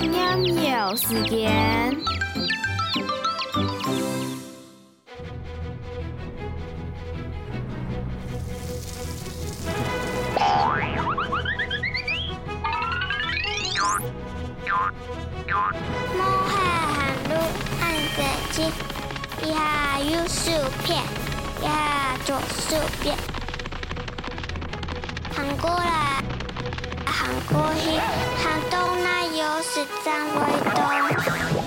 喵喵时间。摸下喊路按着机，一下右薯片，一下左薯片，喊过来，喊过去，喊到那有时站会动。